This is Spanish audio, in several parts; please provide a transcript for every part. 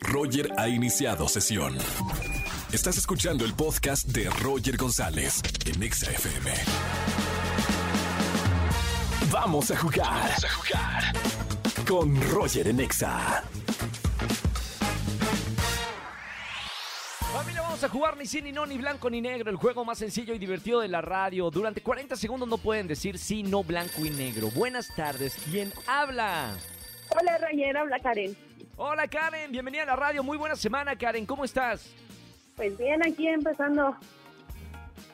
Roger ha iniciado sesión. Estás escuchando el podcast de Roger González en Exa FM. Vamos a jugar. Vamos a jugar. Con Roger en Exa. Familia, vamos a jugar ni sí, ni no, ni blanco, ni negro. El juego más sencillo y divertido de la radio. Durante 40 segundos no pueden decir sí, no, blanco y negro. Buenas tardes. ¿Quién habla? Hola, Roger, habla Karen. Hola Karen, bienvenida a la radio. Muy buena semana, Karen. ¿Cómo estás? Pues bien, aquí empezando.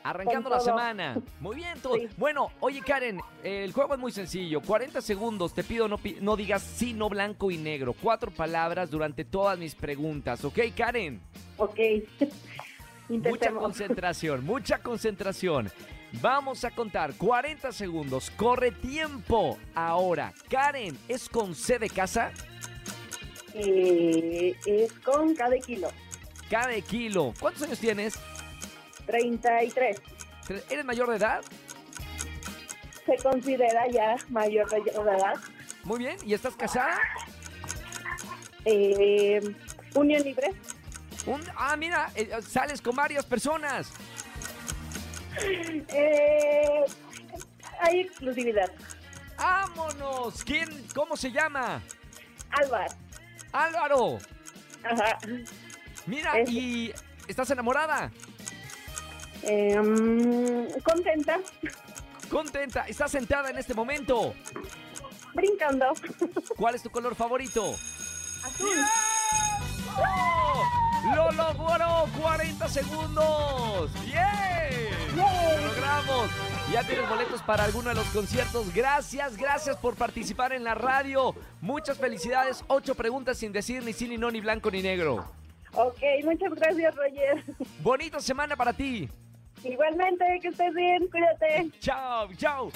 Arrancando la semana. Muy bien, todo. Sí. Bueno, oye Karen, el juego es muy sencillo. 40 segundos, te pido no, no digas sí, no, blanco y negro. Cuatro palabras durante todas mis preguntas, ¿ok, Karen? Ok. Mucha concentración, mucha concentración. Vamos a contar 40 segundos. Corre tiempo. Ahora, Karen, ¿es con C de casa? Eh, es con cada kilo. Cada kilo. ¿Cuántos años tienes? 33. ¿Eres mayor de edad? Se considera ya mayor de edad. Muy bien. ¿Y estás casada? Eh, unión libre. Un- ah, mira, eh, sales con varias personas. Eh, hay exclusividad. ¡Vámonos! ¿Quién? ¿Cómo se llama? Álvaro. Álvaro. Ajá. Mira, Es- ¿y estás enamorada? Eh, mm, contenta. ¿Contenta? ¿Estás sentada en este momento? Brincando. ¿Cuál es tu color favorito? Azul. ¡Oh! ¡Lo logró! ¡40 segundos! ¡Bien! Ya tienes boletos para alguno de los conciertos. Gracias, gracias por participar en la radio. Muchas felicidades. Ocho preguntas sin decir ni sí, ni no, ni blanco, ni negro. Ok, muchas gracias, Roger. Bonita semana para ti. Igualmente, que estés bien. Cuídate. Chao, chao.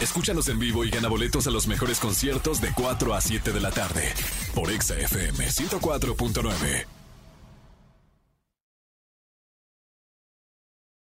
Escúchanos en vivo y gana boletos a los mejores conciertos de 4 a 7 de la tarde por Exa FM 104.9.